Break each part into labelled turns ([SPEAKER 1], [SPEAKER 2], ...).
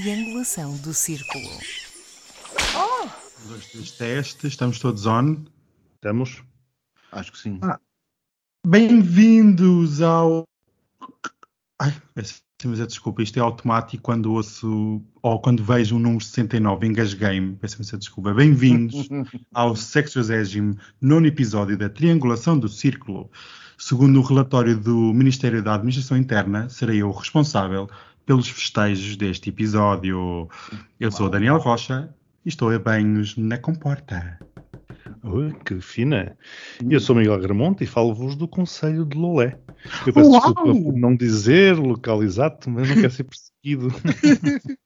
[SPEAKER 1] triangulação do círculo.
[SPEAKER 2] Oh! Dois, três, teste, estamos todos on?
[SPEAKER 3] Estamos?
[SPEAKER 2] Acho que sim. Ah. Bem-vindos ao. Ai, peço mas desculpa, isto é automático quando ouço ou quando vejo o número 69, engasguei-me, peço desculpa. Bem-vindos ao 69 episódio da Triangulação do Círculo. Segundo o relatório do Ministério da Administração Interna, serei eu responsável pelos festejos deste episódio. Eu sou Daniel Rocha e estou a banhos na comporta.
[SPEAKER 3] Ui, que fina. Eu sou Miguel Gramonte e falo-vos do Conselho de Lolé. Eu peço Uau! desculpa por não dizer local exato, mas não quero ser perseguido.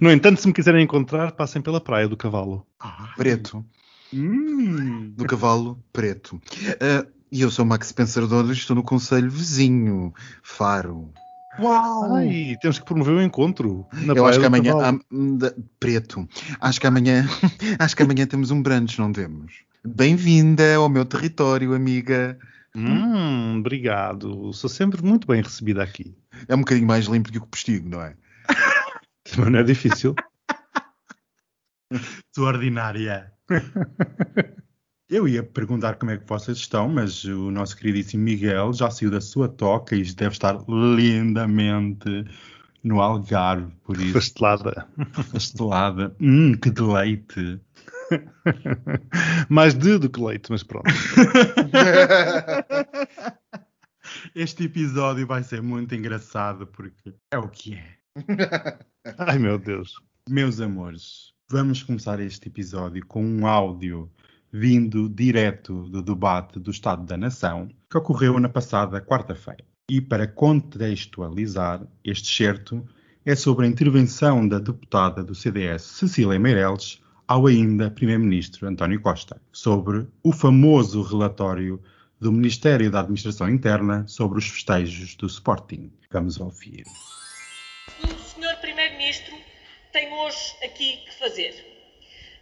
[SPEAKER 3] no entanto, se me quiserem encontrar, passem pela Praia do Cavalo.
[SPEAKER 2] Ah, preto. Hum. Do Cavalo Preto. Uh, e eu sou Max Pensador e estou no Conselho Vizinho, Faro.
[SPEAKER 3] Uau! Ai, temos que promover o um encontro.
[SPEAKER 2] eu acho que amanhã. Preto. Acho que amanhã. acho que amanhã temos um brunch, não temos? Bem-vinda ao meu território, amiga.
[SPEAKER 3] Hum, obrigado. Sou sempre muito bem recebida aqui.
[SPEAKER 2] É um bocadinho mais limpo do que o postigo, não é?
[SPEAKER 3] Mas não é difícil.
[SPEAKER 2] Sou ordinária. Eu ia perguntar como é que vocês estão, mas o nosso queridíssimo Miguel já saiu da sua toca e deve estar lindamente no Algarve, por isso.
[SPEAKER 3] Pastelada.
[SPEAKER 2] Pastelada. Hum, que deleite.
[SPEAKER 3] Mais de do que leite, mas pronto.
[SPEAKER 2] Este episódio vai ser muito engraçado porque é o que é.
[SPEAKER 3] Ai meu Deus.
[SPEAKER 2] Meus amores, vamos começar este episódio com um áudio vindo direto do debate do Estado da Nação, que ocorreu na passada quarta-feira. E para contextualizar, este certo é sobre a intervenção da deputada do CDS Cecília Meirelles ao ainda Primeiro-Ministro António Costa, sobre o famoso relatório do Ministério da Administração Interna sobre os festejos do Sporting. Vamos ouvir.
[SPEAKER 4] O Sr. Primeiro-Ministro tem hoje aqui que fazer.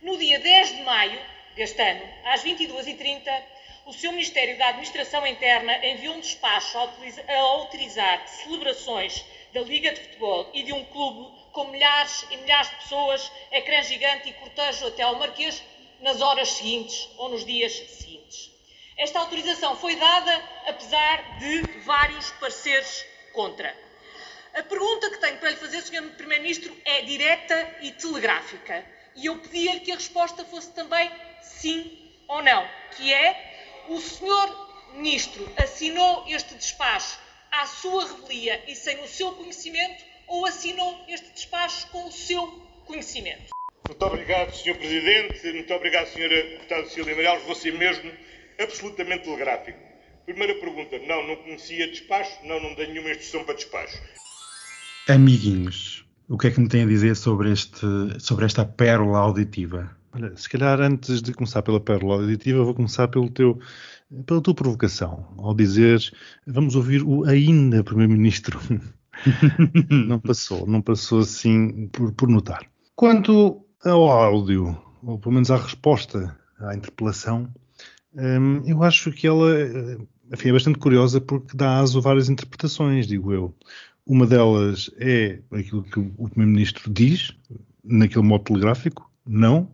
[SPEAKER 4] No dia 10 de maio, deste ano, às 22h30, o seu Ministério da Administração Interna enviou um despacho a autorizar celebrações da Liga de Futebol e de um clube com milhares e milhares de pessoas, ecrã gigante e cortejo até ao Marquês nas horas seguintes ou nos dias seguintes. Esta autorização foi dada apesar de vários pareceres contra. A pergunta que tenho para lhe fazer, Sr. Primeiro-Ministro, é direta e telegráfica. E eu pedia-lhe que a resposta fosse também sim ou não, que é o senhor ministro assinou este despacho à sua revelia e sem o seu conhecimento ou assinou este despacho com o seu conhecimento?
[SPEAKER 5] Muito obrigado, Sr. Presidente. Muito obrigado, Sra. Deputada Cecília Amaral. Vou ser mesmo absolutamente telegráfico. Primeira pergunta. Não, não conhecia despacho. Não, não dei nenhuma instrução para despacho.
[SPEAKER 2] Amiguinhos, o que é que me tem a dizer sobre, este, sobre esta pérola auditiva?
[SPEAKER 3] Olha, se calhar antes de começar pela pérola auditiva, vou começar pelo teu, pela tua provocação, ao dizer vamos ouvir o ainda Primeiro-Ministro. não passou, não passou assim por, por notar. Quanto ao áudio, ou pelo menos à resposta à interpelação, hum, eu acho que ela enfim, é bastante curiosa porque dá aso a várias interpretações, digo eu. Uma delas é aquilo que o Primeiro-Ministro diz, naquele modo telegráfico, não,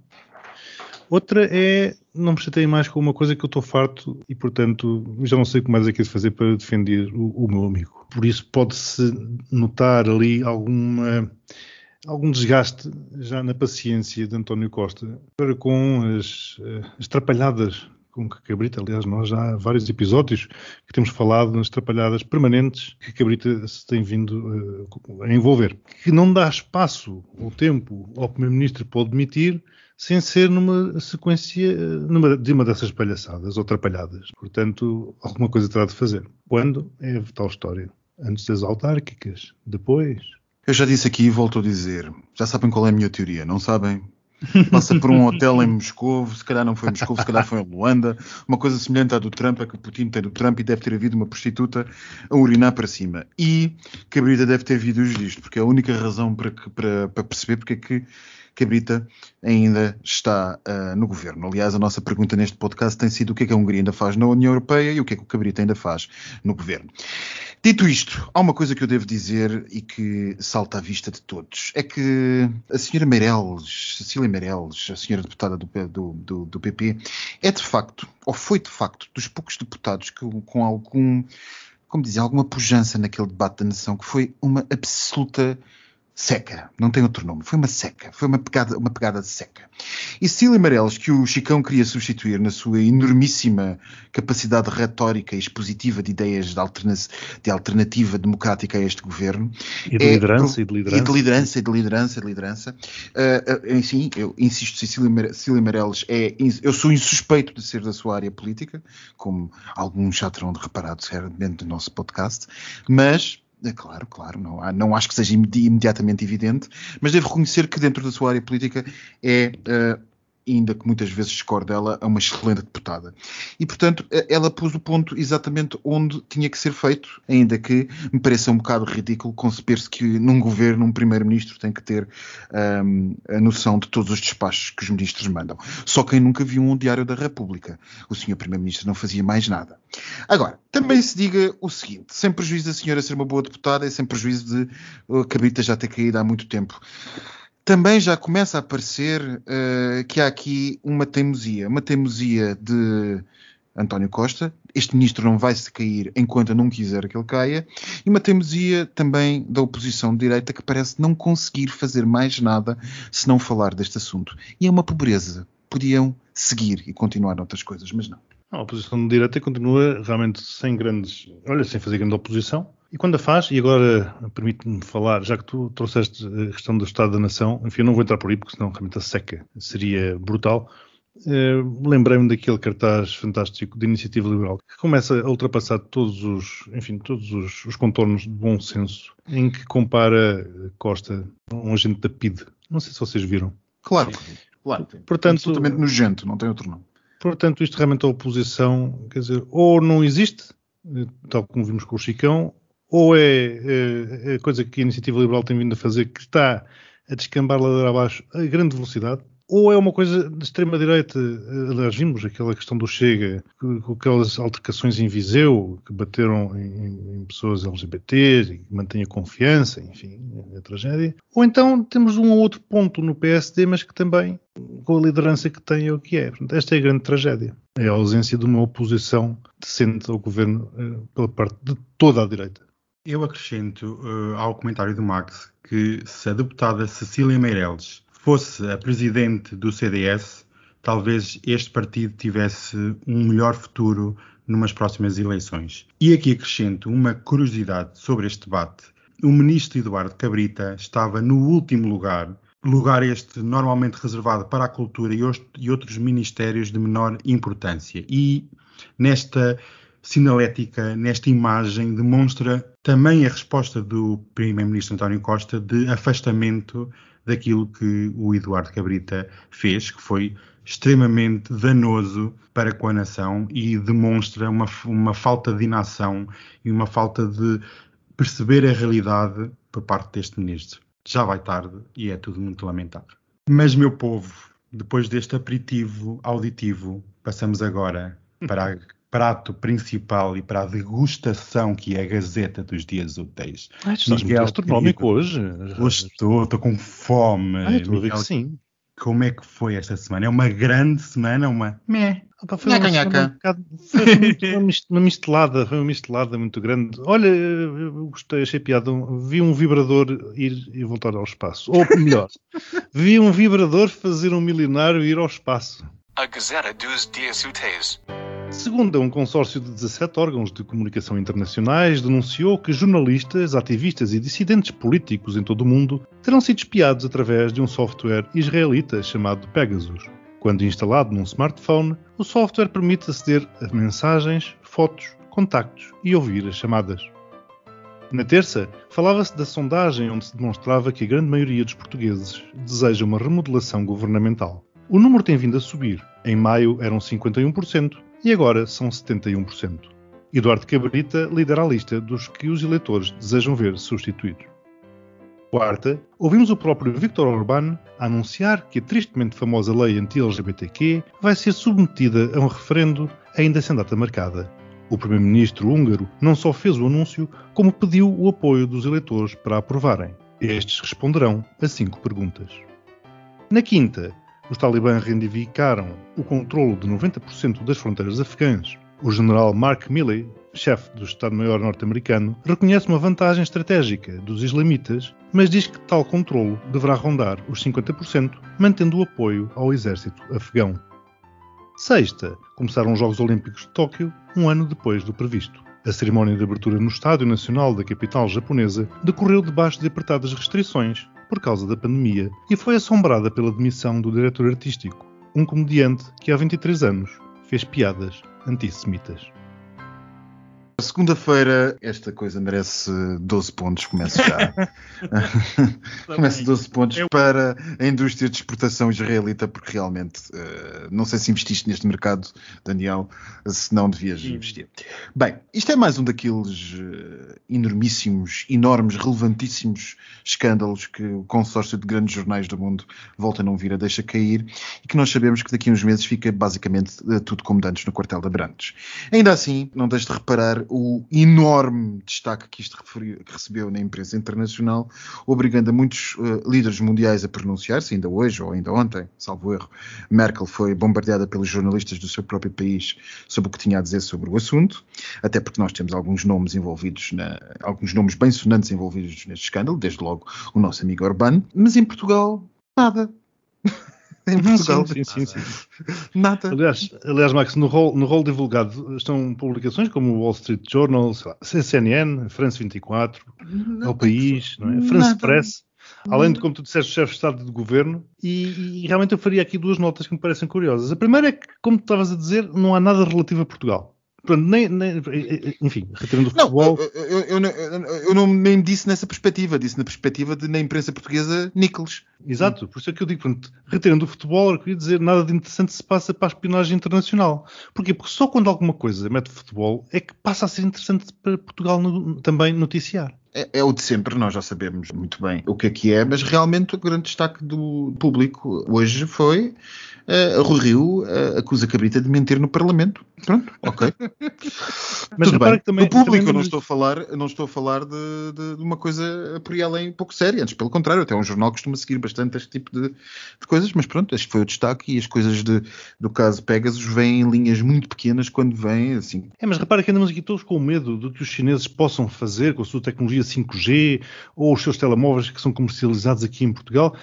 [SPEAKER 3] Outra é não me chatei mais com uma coisa que eu estou farto e, portanto, já não sei o que mais é que é fazer para defender o, o meu amigo. Por isso pode-se notar ali alguma algum desgaste já na paciência de António Costa para com as, eh, as trapalhadas com que Cabrita, aliás, nós já há vários episódios que temos falado nas trapalhadas permanentes que Cabrita se tem vindo uh, a envolver, que não dá espaço ou tempo ao Primeiro-Ministro para o demitir sem ser numa sequência numa, de uma dessas palhaçadas ou atrapalhadas. Portanto, alguma coisa terá de fazer. Quando? É tal história. Antes das autárquicas? Depois?
[SPEAKER 2] Eu já disse aqui e volto a dizer. Já sabem qual é a minha teoria, não sabem? Passa por um hotel em Moscou, se calhar não foi em Moscou, se calhar foi em Luanda. Uma coisa semelhante à do Trump, é que Putin tem do Trump e deve ter havido uma prostituta a urinar para cima. E Cabrita deve ter vídeos disto, porque é a única razão para, para, para perceber porque é que Cabrita ainda está uh, no governo. Aliás, a nossa pergunta neste podcast tem sido o que é que a Hungria ainda faz na União Europeia e o que é que o Cabrita ainda faz no governo.
[SPEAKER 6] Dito isto, há uma coisa que eu devo dizer e que salta à vista de todos. É que a senhora Meireles, Cecília Meireles, a senhora deputada do, do, do, do PP, é de facto, ou foi de facto, dos poucos deputados que com algum, como dizia, alguma pujança naquele debate da nação, que foi uma absoluta seca, não tem outro nome, foi uma seca, foi uma pegada, uma pegada de seca. E Cecília Amarelos, que o Chicão queria substituir na sua enormíssima capacidade retórica e expositiva de ideias de, alterna de alternativa democrática a este governo.
[SPEAKER 3] E de, é, liderança, e de liderança.
[SPEAKER 6] E de liderança, e de liderança, de liderança. Uh, uh, sim, eu insisto, Cecília Amarelos é, eu sou insuspeito de ser da sua área política, como alguns já terão reparado dentro do nosso podcast, mas claro, claro, não, há, não acho que seja imediatamente evidente, mas devo reconhecer que dentro da sua área política é uh, ainda que muitas vezes discorde dela, é uma excelente deputada. E, portanto, ela pôs o ponto exatamente onde tinha que ser feito, ainda que me pareça um bocado ridículo conceber-se que num governo, um primeiro-ministro tem que ter um, a noção de todos os despachos que os ministros mandam. Só quem nunca viu um diário da República. O senhor primeiro-ministro não fazia mais nada. Agora, também se diga o seguinte, sem prejuízo da senhora ser uma boa deputada e sem prejuízo de a cabrita já ter caído há muito tempo também já começa a aparecer uh, que há aqui uma teimosia, uma teimosia de António Costa. Este ministro não vai se cair enquanto não quiser que ele caia. E uma teimosia também da oposição de direita que parece não conseguir fazer mais nada se não falar deste assunto. E é uma pobreza. Podiam seguir e continuar outras coisas, mas não.
[SPEAKER 3] A oposição de direita continua realmente sem grandes. Olha, sem fazer grande oposição e quando a faz, e agora permite-me falar, já que tu trouxeste a questão do Estado da Nação, enfim, eu não vou entrar por aí porque senão realmente a seca seria brutal. Uh, Lembrei-me daquele cartaz fantástico de iniciativa liberal que começa a ultrapassar todos os, enfim, todos os, os contornos de bom senso, em que compara Costa a um agente da PID. Não sei se vocês viram.
[SPEAKER 6] Claro, claro.
[SPEAKER 3] Portanto,
[SPEAKER 6] absolutamente nojento, não tem outro nome.
[SPEAKER 3] Portanto, isto realmente a oposição, quer dizer, ou não existe, eh, tal como vimos com o Chicão, ou é, é, a coisa que a Iniciativa Liberal tem vindo a fazer que está a descambar ladeira abaixo a grande velocidade, ou é uma coisa de extrema-direita, aliás, vimos aquela questão do Chega, com aquelas altercações em Viseu, que bateram em, em pessoas LGBTs e que mantém a confiança, enfim, é a tragédia. Ou então temos um ou outro ponto no PSD, mas que também, com a liderança que tem, é o que é. Portanto, esta é a grande tragédia. É a ausência de uma oposição decente ao governo eh, pela parte de toda a direita.
[SPEAKER 2] Eu acrescento uh, ao comentário do Max que se a deputada Cecília Meireles fosse a presidente do CDS, talvez este partido tivesse um melhor futuro numas próximas eleições. E aqui acrescento uma curiosidade sobre este debate. O ministro Eduardo Cabrita estava no último lugar, lugar este normalmente reservado para a cultura e outros ministérios de menor importância. E nesta sinalética nesta imagem demonstra também a resposta do primeiro-ministro António Costa de afastamento daquilo que o Eduardo Cabrita fez, que foi extremamente danoso para com a nação e demonstra uma, uma falta de inação e uma falta de perceber a realidade por parte deste ministro. Já vai tarde e é tudo muito lamentável. Mas, meu povo, depois deste aperitivo auditivo, passamos agora para a prato principal e para a degustação que é a Gazeta dos Dias Úteis.
[SPEAKER 3] Ah, estás Miguel, muito astronómico hoje.
[SPEAKER 2] Hoje estou, estou com fome.
[SPEAKER 3] Ah, estou Miguel, a sim.
[SPEAKER 2] Como é que foi esta semana? É uma grande semana, uma meh.
[SPEAKER 3] Ah, foi, uma, nhaca. foi uma, uma mistelada, foi uma mistelada muito grande. Olha, eu gostei, achei piada. Vi um vibrador ir e voltar ao espaço. Ou melhor, vi um vibrador fazer um milionário ir ao espaço. A Gazeta dos Dias Úteis. Segundo um consórcio de 17 órgãos de comunicação internacionais, denunciou que jornalistas, ativistas e dissidentes políticos em todo o mundo terão sido espiados através de um software israelita chamado Pegasus. Quando instalado num smartphone, o software permite aceder a mensagens, fotos, contactos e ouvir as chamadas. Na terça, falava-se da sondagem onde se demonstrava que a grande maioria dos portugueses deseja uma remodelação governamental. O número tem vindo a subir. Em maio eram 51%, e agora são 71%. Eduardo Cabrita lidera a lista dos que os eleitores desejam ver substituídos. Quarta, ouvimos o próprio Viktor Orbán anunciar que a tristemente famosa lei anti-LGBTQ vai ser submetida a um referendo ainda sem data marcada. O primeiro-ministro húngaro não só fez o anúncio, como pediu o apoio dos eleitores para aprovarem. Estes responderão a cinco perguntas. Na quinta, os talibãs reivindicaram o controlo de 90% das fronteiras afegãs. O general Mark Milley, chefe do Estado-Maior norte-americano, reconhece uma vantagem estratégica dos islamitas, mas diz que tal controlo deverá rondar os 50%, mantendo o apoio ao exército afegão. Sexta, começaram os Jogos Olímpicos de Tóquio, um ano depois do previsto. A cerimónia de abertura no Estádio Nacional da capital japonesa decorreu debaixo de apertadas restrições por causa da pandemia e foi assombrada pela demissão do diretor artístico, um comediante que há 23 anos fez piadas antissemitas.
[SPEAKER 6] Segunda-feira, esta coisa merece 12 pontos, começo já. começa 12 pontos para a indústria de exportação israelita, porque realmente uh, não sei se investiste neste mercado, Daniel, se não devias Sim. investir. Bem, isto é mais um daqueles uh, enormíssimos, enormes, relevantíssimos escândalos que o consórcio de grandes jornais do mundo volta a não vir a deixa cair e que nós sabemos que daqui a uns meses fica basicamente uh, tudo como dantes no quartel da Brantes. Ainda assim, não deixe de reparar o enorme destaque que isto recebeu na imprensa internacional, obrigando a muitos uh, líderes mundiais a pronunciar-se, ainda hoje ou ainda ontem, salvo erro. Merkel foi bombardeada pelos jornalistas do seu próprio país sobre o que tinha a dizer sobre o assunto, até porque nós temos alguns nomes envolvidos, na, alguns nomes bem sonantes envolvidos neste escândalo, desde logo o nosso amigo Orbán, mas em Portugal, nada. em Portugal.
[SPEAKER 3] Sim, sim, sim,
[SPEAKER 6] Nada.
[SPEAKER 3] Aliás, aliás, Max, no rol, no rol divulgado estão publicações como o Wall Street Journal, lá, CNN, France 24, Nada. País, não é? France Nada. Press. Além de, como tu disseste, chefe de Estado de Governo, e, e, realmente eu faria aqui duas notas que me parecem curiosas. A primeira é que, como tu estavas a dizer, não há nada relativo a Portugal. Pronto, nem, nem, enfim, retirando o futebol.
[SPEAKER 6] Não, eu, eu, eu, eu, não nem disse nessa perspectiva, disse na perspectiva de na imprensa portuguesa Nichols.
[SPEAKER 3] Exato, por isso é que eu digo, pronto, retirando o futebol, eu queria dizer nada de interessante se passa para a espionagem internacional. Porquê? Porque só quando alguma coisa mete futebol é que passa a ser interessante para Portugal no, também noticiar.
[SPEAKER 6] É, é, o de sempre, nós já sabemos muito bem o que é que é, mas realmente o grande destaque do público hoje foi uh, Rui Rio uh, acusa Cabrita de mentir no Parlamento. Pronto, ok. Mas Tudo bem. Também, no público, também... eu não estou a falar, não estou a falar de, de, de, uma coisa por aí além pouco séria, antes pelo contrário, até um jornal costuma seguir bastante este tipo de, de coisas, mas pronto, este foi o destaque e as coisas de, do caso Pegasus vêm em linhas muito pequenas quando vêm assim.
[SPEAKER 3] É, mas repara que andamos aqui todos com medo do que os chineses possam fazer com a sua tecnologia 5G ou os seus telemóveis que são comercializados aqui em Portugal.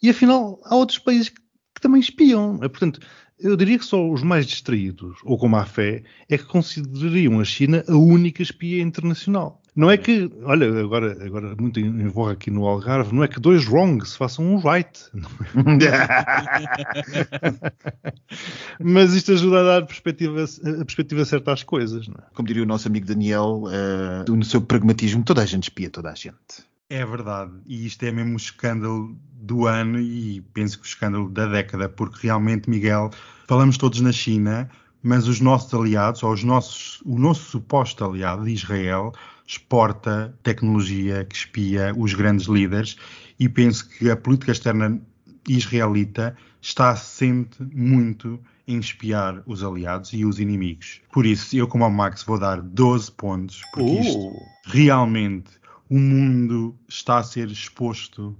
[SPEAKER 3] E afinal, há outros países que que também espiam. É, portanto, eu diria que só os mais distraídos, ou com má fé, é que considerariam a China a única espia internacional. Não é que, olha, agora, agora muito em voga aqui no Algarve, não é que dois wrongs façam um right. Mas isto ajuda a dar perspectiva, a perspectiva certa às coisas. É?
[SPEAKER 6] Como diria o nosso amigo Daniel, uh, no seu pragmatismo, toda a gente espia toda a gente.
[SPEAKER 2] É verdade, e isto é mesmo o escândalo do ano e penso que o escândalo da década, porque realmente, Miguel, falamos todos na China, mas os nossos aliados, ou os nossos, o nosso suposto aliado, Israel, exporta tecnologia que espia os grandes líderes e penso que a política externa israelita está assente muito em espiar os aliados e os inimigos. Por isso, eu como ao Max vou dar 12 pontos, porque uh. isto realmente o mundo está a ser exposto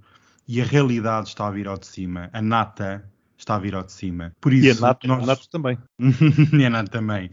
[SPEAKER 2] e a realidade está a vir ao de cima. A nata está a vir ao de cima. Por isso,
[SPEAKER 3] e a NATO, nós... a NATO também.
[SPEAKER 2] e a NATO também.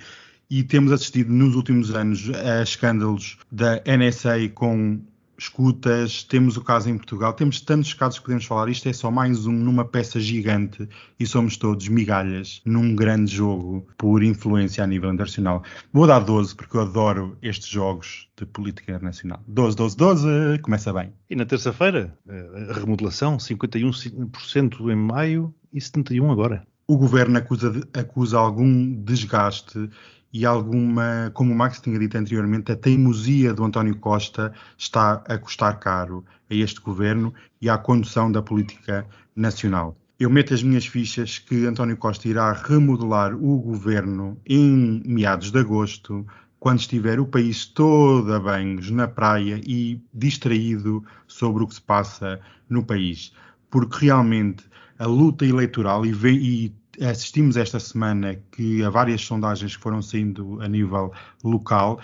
[SPEAKER 2] E temos assistido nos últimos anos a escândalos da NSA com escutas, temos o caso em Portugal, temos tantos casos que podemos falar. Isto é só mais um numa peça gigante e somos todos migalhas num grande jogo por influência a nível internacional. Vou dar 12 porque eu adoro estes jogos de política internacional. 12, 12, 12, começa bem.
[SPEAKER 3] E na terça-feira, eh, a remodelação, 51% em maio e 71% agora.
[SPEAKER 2] O governo acusa, acusa algum desgaste e alguma, como o Max tinha dito anteriormente, a teimosia do António Costa está a custar caro a este governo e à condução da política nacional. Eu meto as minhas fichas que António Costa irá remodelar o governo em meados de agosto, quando estiver o país todo a banhos na praia e distraído sobre o que se passa no país. Porque realmente a luta eleitoral e, e assistimos esta semana que a várias sondagens que foram saindo a nível local,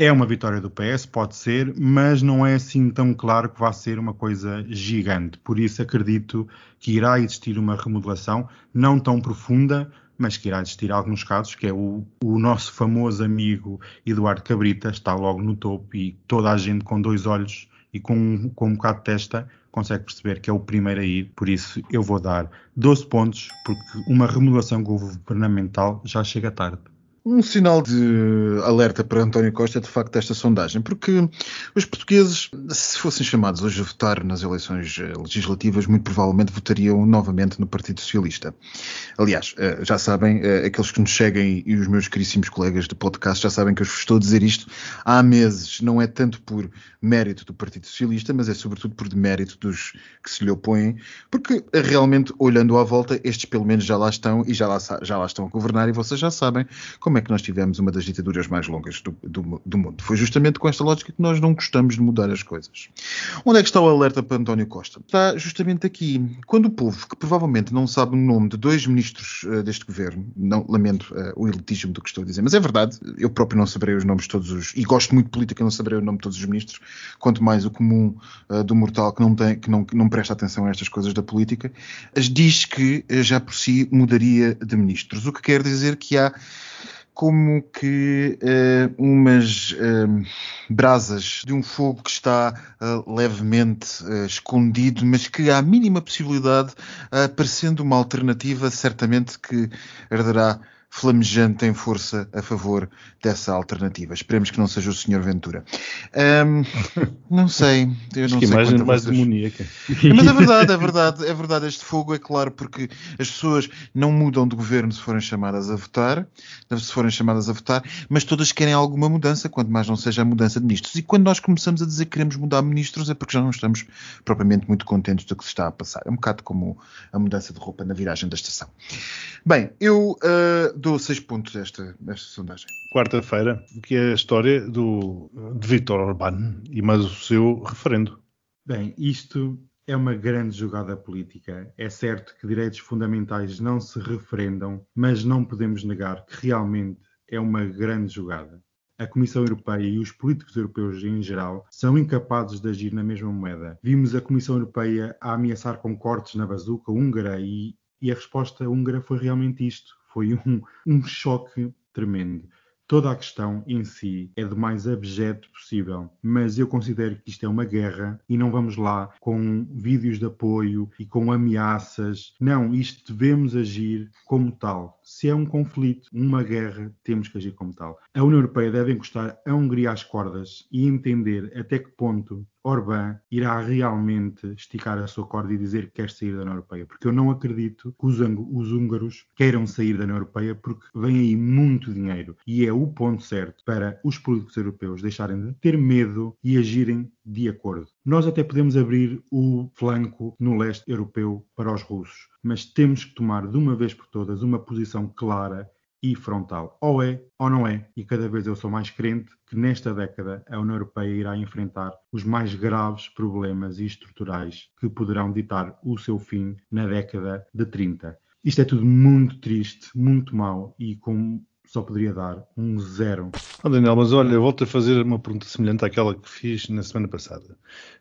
[SPEAKER 2] é uma vitória do PS, pode ser, mas não é assim tão claro que vai ser uma coisa gigante. Por isso acredito que irá existir uma remodelação, não tão profunda, mas que irá existir alguns casos, que é o, o nosso famoso amigo Eduardo Cabrita, está logo no topo e toda a gente com dois olhos e com, com um bocado de testa consegue perceber que é o primeiro a ir, por isso eu vou dar 12 pontos, porque uma remodelação governamental já chega tarde
[SPEAKER 6] um sinal de alerta para António Costa, de facto, esta sondagem, porque os portugueses, se fossem chamados hoje a votar nas eleições eh, legislativas, muito provavelmente votariam novamente no Partido Socialista. Aliás, eh, já sabem, eh, aqueles que nos seguem e os meus caríssimos colegas de podcast já sabem que eu estou a dizer isto há meses. Não é tanto por mérito do Partido Socialista, mas é sobretudo por demérito dos que se lhe opõem, porque realmente, olhando à volta, estes pelo menos já lá estão e já lá, já lá estão a governar e vocês já sabem como é que nós tivemos uma das ditaduras mais longas do, do, do, mundo. Foi justamente com esta lógica que nós não gostamos de mudar as coisas. Onde é que está o alerta para António Costa? Está justamente aqui. Quando o povo, que provavelmente não sabe o nome de dois ministros uh, deste governo, não lamento uh, o elitismo do que estou a dizer, mas é verdade, eu próprio não saberei os nomes de todos os, e gosto muito de política, não saberei o nome de todos os ministros, quanto mais o comum uh, do mortal que não tem, que não, que não presta atenção a estas coisas da política, diz que já por si mudaria de ministros, o que quer dizer que há como que uh, umas uh, brasas de um fogo que está uh, levemente escondido, mas que há a mínima possibilidade, aparecendo uma alternativa, certamente que arderá flamejante em força a favor dessa alternativa. Esperemos que não seja o Sr. Ventura. Um, não sei. Eu não
[SPEAKER 3] que
[SPEAKER 6] sei
[SPEAKER 3] imagem mais vocês... demoníaca.
[SPEAKER 6] Mas é verdade, é verdade, é verdade. Este fogo é claro porque as pessoas não mudam de governo se forem chamadas a votar, se forem chamadas a votar, mas todas querem alguma mudança, quanto mais não seja a mudança de ministros. E quando nós começamos a dizer que queremos mudar ministros é porque já não estamos propriamente muito contentes do que se está a passar. É um bocado como a mudança de roupa na viragem da estação. Bem, eu uh, dou seis pontos esta, esta sondagem.
[SPEAKER 3] Quarta-feira, que é a história do, de Vítor Orbán e mais o seu referendo.
[SPEAKER 2] Bem, isto é uma grande jogada política. É certo que direitos fundamentais não se referendam, mas não podemos negar que realmente é uma grande jogada. A Comissão Europeia e os políticos europeus em geral são incapazes de agir na mesma moeda. Vimos a Comissão Europeia a ameaçar com cortes na bazuca húngara e, e a resposta húngara foi realmente isto foi um, um choque tremendo. Toda a questão em si é do mais abjeto possível, mas eu considero que isto é uma guerra e não vamos lá com vídeos de apoio e com ameaças. Não, isto devemos agir como tal. Se é um conflito, uma guerra, temos que agir como tal. A União Europeia deve encostar a Hungria às cordas e entender até que ponto Orbán irá realmente esticar a sua corda e dizer que quer sair da União Europeia, porque eu não acredito que os, os húngaros queiram sair da União Europeia porque vem aí muito dinheiro e é o ponto certo para os políticos europeus deixarem de ter medo e agirem de acordo. Nós até podemos abrir o flanco no leste europeu para os russos, mas temos que tomar de uma vez por todas uma posição clara e frontal. Ou é ou não é, e cada vez eu sou mais crente que nesta década a União Europeia irá enfrentar os mais graves problemas estruturais que poderão ditar o seu fim na década de 30. Isto é tudo muito triste, muito mau e com só poderia dar um zero.
[SPEAKER 3] Oh, Daniel, mas olha, eu volto a fazer uma pergunta semelhante àquela que fiz na semana passada.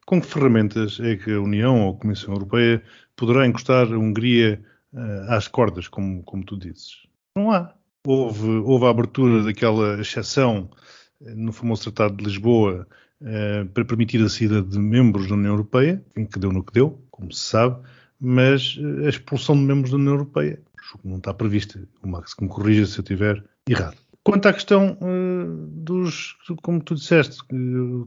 [SPEAKER 3] Com que ferramentas é que a União ou a Comissão Europeia poderá encostar a Hungria uh, às cordas, como, como tu dizes? Não há houve, houve a abertura daquela exceção eh, no famoso Tratado de Lisboa eh, para permitir a saída de membros da União Europeia, em que deu no que deu, como se sabe, mas a expulsão de membros da União Europeia não está prevista. O Max que me corrija se eu estiver errado. Quanto à questão uh, dos, como tu disseste, que,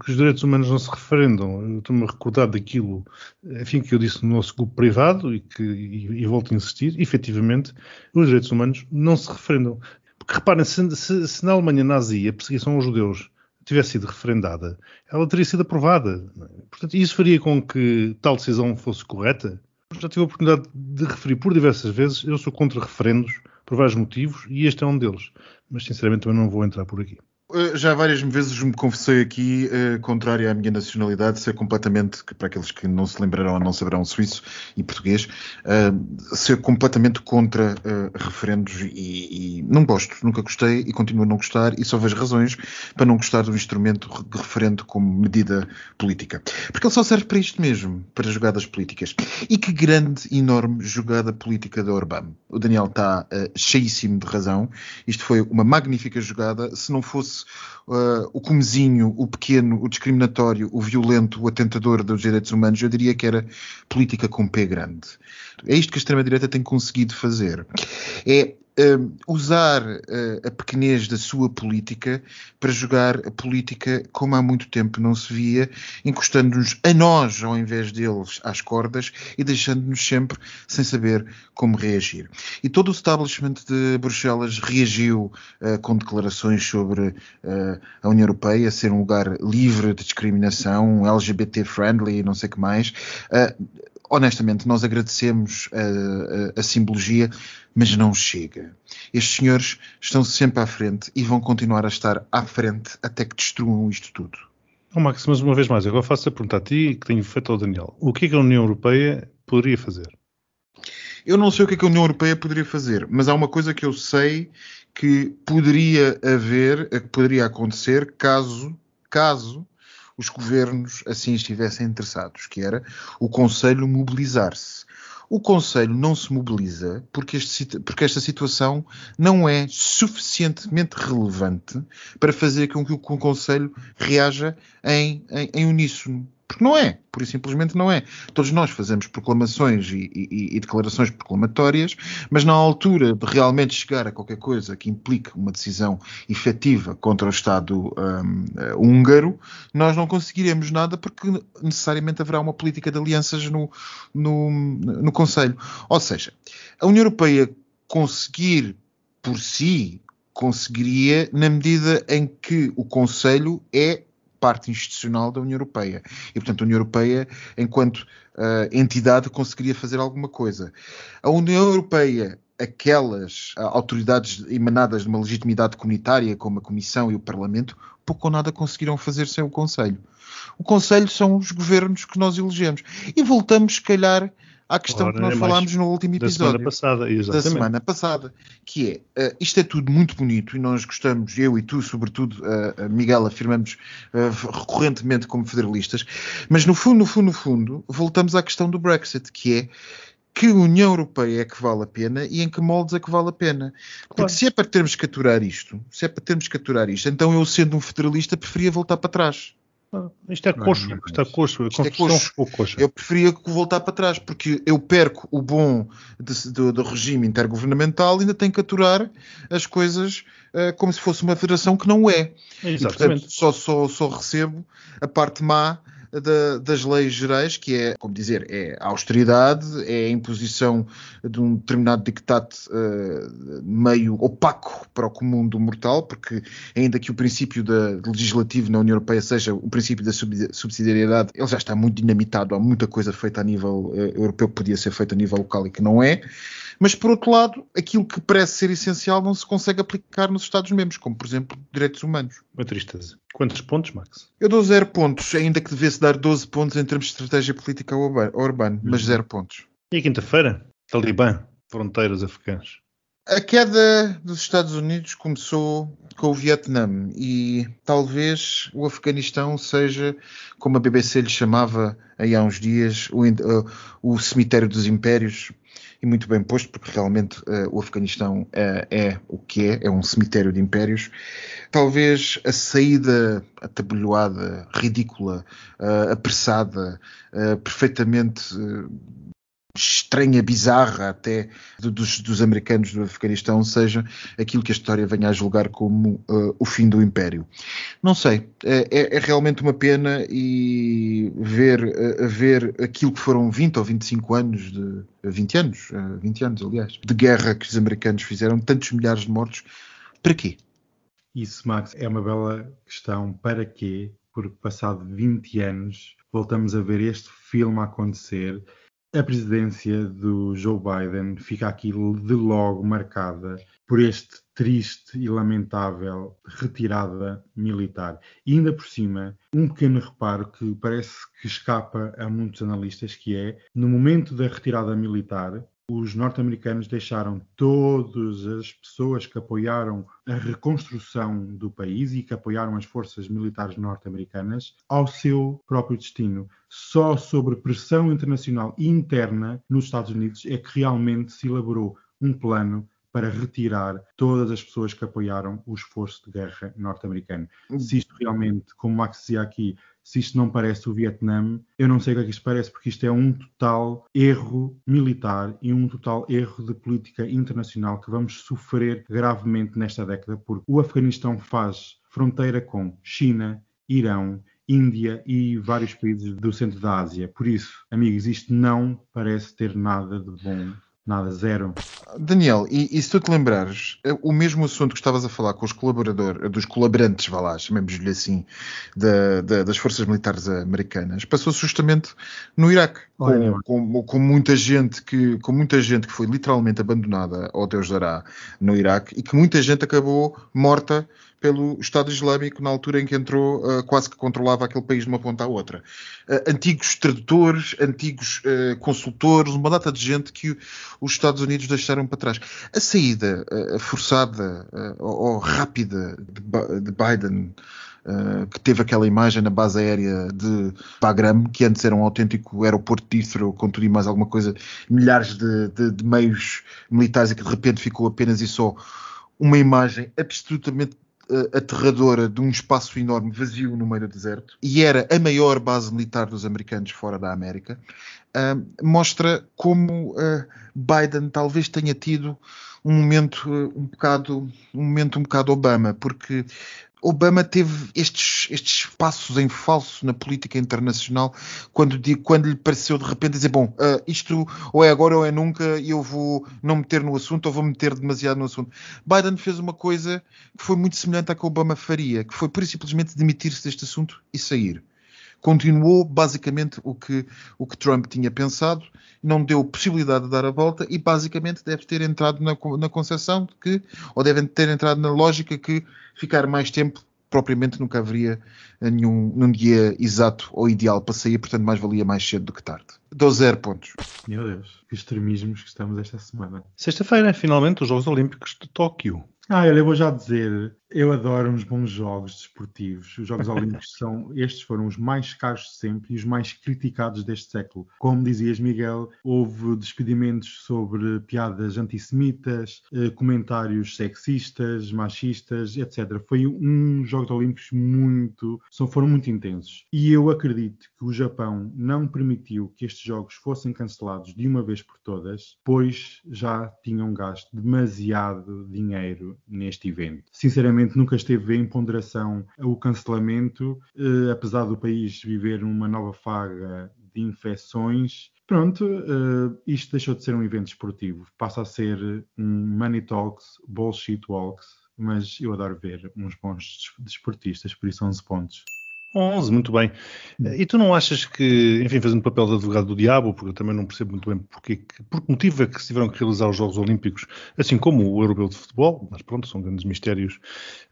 [SPEAKER 3] que, os direitos humanos não se referendam, eu estou-me a recordar daquilo, enfim, que eu disse no nosso grupo privado e que e, e volto a insistir, efetivamente, os direitos humanos não se referendam. Porque reparem, se, se, se na Alemanha nazi a perseguição aos judeus tivesse sido referendada, ela teria sido aprovada. Portanto, isso faria com que tal decisão fosse correta? Já tive a oportunidade de referir por diversas vezes, eu sou contra referendos por vários motivos e este é um deles mas sinceramente também não vou entrar por aqui.
[SPEAKER 6] Uh, já várias vezes me confessei aqui, uh, contrário à minha nacionalidade, ser completamente, para aqueles que não se lembrarão ou não saberão suíço e português, uh, ser completamente contra referendos e, e, não gosto, nunca gostei e continuo a não gostar e só vejo razões para não gostar do instrumento de referendo como medida política. Porque ele só serve para isto mesmo, para jogadas políticas. E que grande, enorme jogada política da Orbán. O Daniel está cheíssimo de razão. Isto foi uma magnífica jogada. Se não fosse uh, o comezinho, o pequeno, o discriminatório, o violento, o atentador dos direitos humanos, eu diria que era política com P grande. É isto que a extrema-direita tem conseguido fazer. É uh, usar uh, a pequenez da sua política para jogar a política como há muito tempo não se via, encostando-nos a nós ao invés deles às cordas e deixando-nos sempre sem saber como reagir. E todo o establishment de Bruxelas reagiu uh, com declarações sobre a União Europeia ser um lugar livre de discriminação, LGBT friendly, não sei o que mais honestamente, nós agradecemos a, a, a, simbologia, mas não chega. Estes senhores estão sempre à frente e vão continuar a estar à frente até que destruam isto tudo.
[SPEAKER 3] Oh, Max, mas uma vez mais, agora faço a pergunta a ti que tenho feito ao Daniel. O que é que a União Europeia poderia fazer?
[SPEAKER 6] Eu não sei o que é que a União Europeia poderia fazer, mas há uma coisa que eu sei que poderia haver, que poderia acontecer caso, caso os governos assim estivessem interessados, que era o Conselho mobilizar-se. O Conselho não se mobiliza porque, este, porque, esta situação não é suficientemente relevante para fazer com que o Conselho reaja em, em, em uníssono. Porque não é, por simplesmente não é. Todos nós fazemos proclamações e, e, e, declarações proclamatórias, mas na altura de realmente chegar a qualquer coisa que implique uma decisão efetiva contra o Estado um, uh, húngaro, nós não conseguiremos nada porque necessariamente haverá uma política de alianças no, no, no Conselho. Ou seja, a União Europeia conseguir por si conseguiria na medida em que o Conselho é parte institucional da União Europeia. E, portanto, a União Europeia, enquanto uh, entidade, conseguiria fazer alguma coisa. A União Europeia, aquelas uh, autoridades emanadas de uma legitimidade comunitária, como a Comissão e o Parlamento, pouco ou nada conseguiram fazer sem o Conselho. O Conselho são os governos que nós elegemos. E voltamos, se calhar, à questão Ora, que nós é falámos no último episódio.
[SPEAKER 3] Da semana passada, exatamente.
[SPEAKER 6] Da semana passada, que é, uh, isto é tudo muito bonito e nós gostamos, eu e tu, sobretudo, uh, Miguel, afirmamos uh, recorrentemente como federalistas, mas no fundo, no fundo, no fundo, voltamos à questão do Brexit, que é que União Europeia é que vale a pena e em que moldes é que vale a pena. Porque claro. se é para termos que aturar isto, se é para termos que aturar isto, então eu, sendo um federalista, preferia voltar para trás.
[SPEAKER 3] Isto é coxo, isto é coxo,
[SPEAKER 6] isto é coxo. Eu preferia voltar para trás, porque eu perco o bom de, do, do, regime intergovernamental e ainda tenho que aturar as coisas uh, como se fosse uma federação que não é.
[SPEAKER 3] Exatamente. E, portanto,
[SPEAKER 6] só, só, só recebo a parte má da, das leis gerais, que é, como dizer, é a austeridade, é a imposição de um determinado dictate uh, meio opaco para o comum do mortal, porque ainda que o princípio da, legislativo na União Europeia seja o princípio da subsidiariedade, ele já está muito dinamitado, há muita coisa feita a nível uh, europeu que podia ser feita a nível local e que não é. Mas, por outro lado, aquilo que parece ser essencial não se consegue aplicar nos Estados-membros, como, por exemplo, direitos humanos.
[SPEAKER 3] Uma tristeza. Quantos pontos, Max?
[SPEAKER 6] Eu dou zero pontos, ainda que devesse dar 12 pontos em termos de estratégia política ao urbano, mas zero pontos.
[SPEAKER 3] E a quinta-feira? Talibã, fronteiras afegãs.
[SPEAKER 6] A queda dos Estados Unidos começou com o Vietnã e talvez o Afeganistão seja, como a BBC lhe chamava aí há uns dias, o, uh, o cemitério dos impérios, e muito bem posto, porque realmente uh, o Afeganistão uh, é o que é, é um cemitério de impérios. Talvez a saída atabalhoada, ridícula, uh, apressada, perfeitamente estranha, bizarra até dos, dos, americanos do Afeganistão seja aquilo que a história venha a julgar como uh, o fim do Império. Não sei, é, é, é realmente uma pena e ver, uh, ver aquilo que foram 20 ou 25 anos de 20 anos, uh, 20 anos aliás, de guerra que os americanos fizeram, tantos milhares de mortos, para quê?
[SPEAKER 2] Isso, Max, é uma bela questão. Para quê? Porque passado 20 anos voltamos a ver este filme acontecer a presidência do Joe Biden fica aqui de logo marcada por este triste e lamentável retirada militar. E ainda por cima, um pequeno reparo que parece que escapa a muitos analistas, que é, no momento da retirada militar, os norte-americanos deixaram todas as pessoas que apoiaram a reconstrução do país e que apoiaram as forças militares norte-americanas ao seu próprio destino. Só sobre pressão internacional interna nos Estados Unidos é que realmente se elaborou um plano para retirar todas as pessoas que apoiaram o esforço de guerra norte-americano. Se isto realmente, como Max dizia aqui, se isto não parece o Vietnã, eu não sei o que é que isto parece, porque isto é um total erro militar e um total erro de política internacional que vamos sofrer gravemente nesta década, porque o Afeganistão faz fronteira com China, Irão, Índia e vários países do centro da Ásia. Por isso, amigos, isto não parece ter nada de bom Nada, zero.
[SPEAKER 6] Daniel, e, e, se tu te lembrares, é o mesmo assunto que estavas a falar com os colaboradores, dos colaborantes, vá lá, chamemos-lhe assim, da, da, das forças militares americanas, passou justamente no Iraque, com, com, com, muita gente que, com muita gente que foi literalmente abandonada ao Deus dará no Iraque e que muita gente acabou morta pelo Estado Islâmico na altura em que entrou, uh, quase que controlava aquele país de uma ponta à outra. Uh, antigos tradutores, antigos uh, consultores, uma data de gente que os Estados Unidos deixaram para trás. A saída forçada ou rápida de, de Biden. Uh, que teve aquela imagem na base aérea de Bagram, que antes era um autêntico aeroporto de Heathrow, com tudo e mais alguma coisa, milhares de, de, de meios militares, e que de repente ficou apenas e só uma imagem absolutamente uh, aterradora de um espaço enorme vazio no meio do deserto e era a maior base militar dos americanos fora da América, uh, mostra como uh, Biden talvez tenha tido um momento um bocado um momento um bocado Obama, porque Obama teve estes, estes passos em falso na política internacional quando, quando lhe pareceu de repente dizer: Bom, uh, isto ou é agora ou é nunca, e eu vou não meter no assunto ou vou meter demasiado no assunto. Biden fez uma coisa que foi muito semelhante à que Obama faria, que foi por simplesmente demitir-se deste assunto e sair. Continuou basicamente o que, o que Trump tinha pensado, não deu possibilidade de dar a volta e basicamente deve ter entrado na, na concepção de que, ou devem ter entrado na lógica que ficar mais tempo propriamente nunca haveria nenhum, nenhum dia exato ou ideal para sair, portanto mais valia mais cedo do que tarde. Dou zero pontos.
[SPEAKER 2] Meu Deus, que extremismos que estamos esta semana.
[SPEAKER 3] Sexta-feira, finalmente, os Jogos Olímpicos de Tóquio.
[SPEAKER 2] Ah, eu vou já dizer, eu adoro uns bons jogos desportivos. Os Jogos Olímpicos são, estes foram os mais caros de sempre e os mais criticados deste século. Como dizias, Miguel, houve despedimentos sobre piadas antissemitas, eh, comentários sexistas, machistas, etc. Foi um Jogos Olímpicos muito, foram muito intensos. E eu acredito que o Japão não permitiu que estes jogos fossem cancelados de uma vez por todas, pois já tinham gasto demasiado dinheiro neste evento. Sinceramente, nunca esteve em ponderação o cancelamento, eh, apesar do país viver uma nova faga de infecções. Pronto, uh, isto deixou de ser um evento esportivo, passa a ser um Money Talks, Bullshit Walks, mas eu adoro ver uns bons desportistas, por isso 11 pontos.
[SPEAKER 3] 11, muito bem. E tu não achas que, enfim, fazendo o papel de advogado do diabo, porque eu também não percebo muito bem porque, por que motivo é que se tiveram que realizar os Jogos Olímpicos, assim como o Europeu de Futebol, mas pronto, são grandes mistérios,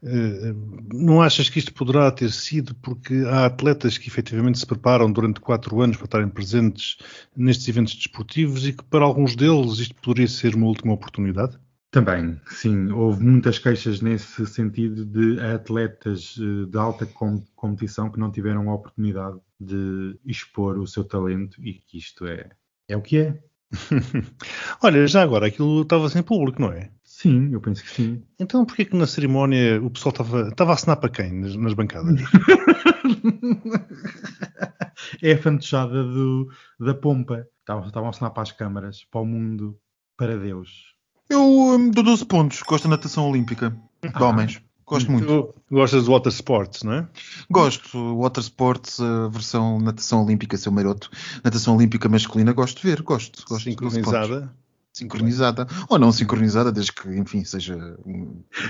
[SPEAKER 3] eh, não achas que isto poderá ter sido porque há atletas que efetivamente se preparam durante quatro anos para estarem presentes nestes eventos desportivos e que para alguns deles isto poderia ser uma última oportunidade?
[SPEAKER 2] Também, sim, houve muitas queixas nesse sentido de atletas eh, de alta competição que não tiveram a oportunidade de expor o seu talento e que isto é, é o que é.
[SPEAKER 3] Olha, já agora aquilo estava sem público, não é?
[SPEAKER 2] Sim, eu penso que sim.
[SPEAKER 3] Então porquê que na cerimónia o pessoal estava, estava a assinar para quem nas, nas bancadas?
[SPEAKER 2] é a fantochada do, da pompa. Estavam, estavam a assinar para as câmaras, para o mundo, para Deus.
[SPEAKER 6] Eu um, dou 12 pontos. Gosto da natação olímpica de homens. Gosto muito. Tu
[SPEAKER 3] gostas de water sports, não é?
[SPEAKER 6] Gosto. Water sports, a versão natação olímpica, seu maroto. Natação olímpica masculina, gosto de ver. Gosto. gosto
[SPEAKER 3] Sincronizada.
[SPEAKER 6] Sincronizada. Ou não sincronizada, desde que, enfim, seja.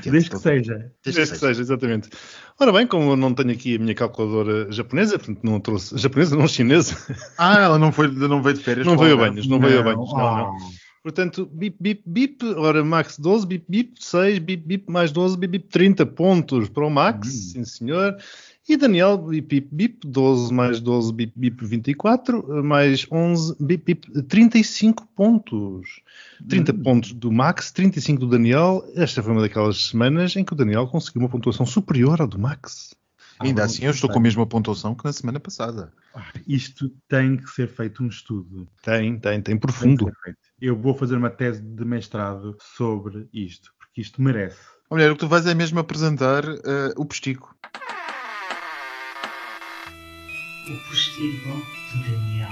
[SPEAKER 2] Desde que seja.
[SPEAKER 6] Desde
[SPEAKER 3] Desde que seja, exatamente. Ora bem, como eu não tenho aqui a minha calculadora japonesa, portanto não trouxe. Japonesa, não chinesa,
[SPEAKER 6] Ah, ela não, foi, não veio de férias.
[SPEAKER 3] não veio a banhos, não veio a banhos, não, não. Portanto, bip, bip, bip, ora Max 12, bip, bip, 6, bip, bip, mais 12, bip, bip, 30 pontos para o Max, sim senhor. E Daniel, bip, bip, bip, 12 mais 12, bip, bip, 24, mais 11, bip, bip, 35 pontos. 30 pontos do Max, 35 do Daniel. Esta foi uma daquelas semanas em que o Daniel conseguiu uma pontuação superior à do Max.
[SPEAKER 6] Ainda assim, eu estou com a mesma pontuação que na semana passada.
[SPEAKER 2] Isto tem que ser feito um estudo.
[SPEAKER 3] Tem, tem, tem
[SPEAKER 2] Tem
[SPEAKER 3] profundo.
[SPEAKER 2] feito. Eu vou fazer uma tese de mestrado sobre isto, porque isto merece.
[SPEAKER 6] Mulher, o que tu vais é mesmo apresentar eh, o postigo.
[SPEAKER 1] O postigo de Daniel.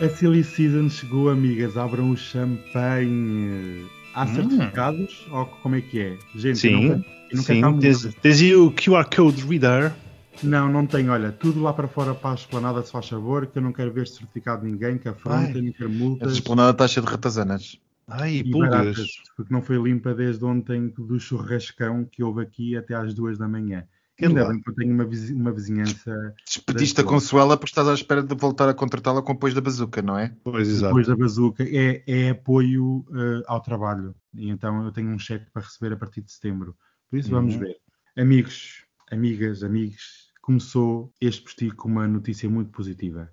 [SPEAKER 2] A Silly Season chegou, amigas. Abram o champanhe. Há
[SPEAKER 3] Hum.
[SPEAKER 2] certificados? Ou como é que é? Gente,
[SPEAKER 3] Sim,
[SPEAKER 2] não quero
[SPEAKER 3] sim. Tens, o QR Code Reader.
[SPEAKER 2] Não, não tem. Olha, tudo lá para fora para a esplanada, se faz favor, que eu não quero ver certificado de ninguém, que afronta, nem quero
[SPEAKER 6] A
[SPEAKER 2] multas
[SPEAKER 6] esplanada está cheia de ratazanas.
[SPEAKER 3] Ai,
[SPEAKER 2] e
[SPEAKER 3] pulgas.
[SPEAKER 2] baratas, porque não foi limpa desde ontem do churrascão que houve aqui até às duas da manhã. Ainda bem que eu tenho uma, uma vizinhança
[SPEAKER 6] Despediste a Consuela porque estás à espera de voltar a contratá-la com o apoio da bazuca, não é?
[SPEAKER 3] Pois, exato.
[SPEAKER 2] depois da bazuca. É, é apoio eh, ao trabalho. E então eu tenho um cheque para receber a partir de setembro. Por isso vamos
[SPEAKER 3] Uhum.
[SPEAKER 2] ver. Amigos, amigas, amigos, começou este postigo com uma notícia muito positiva.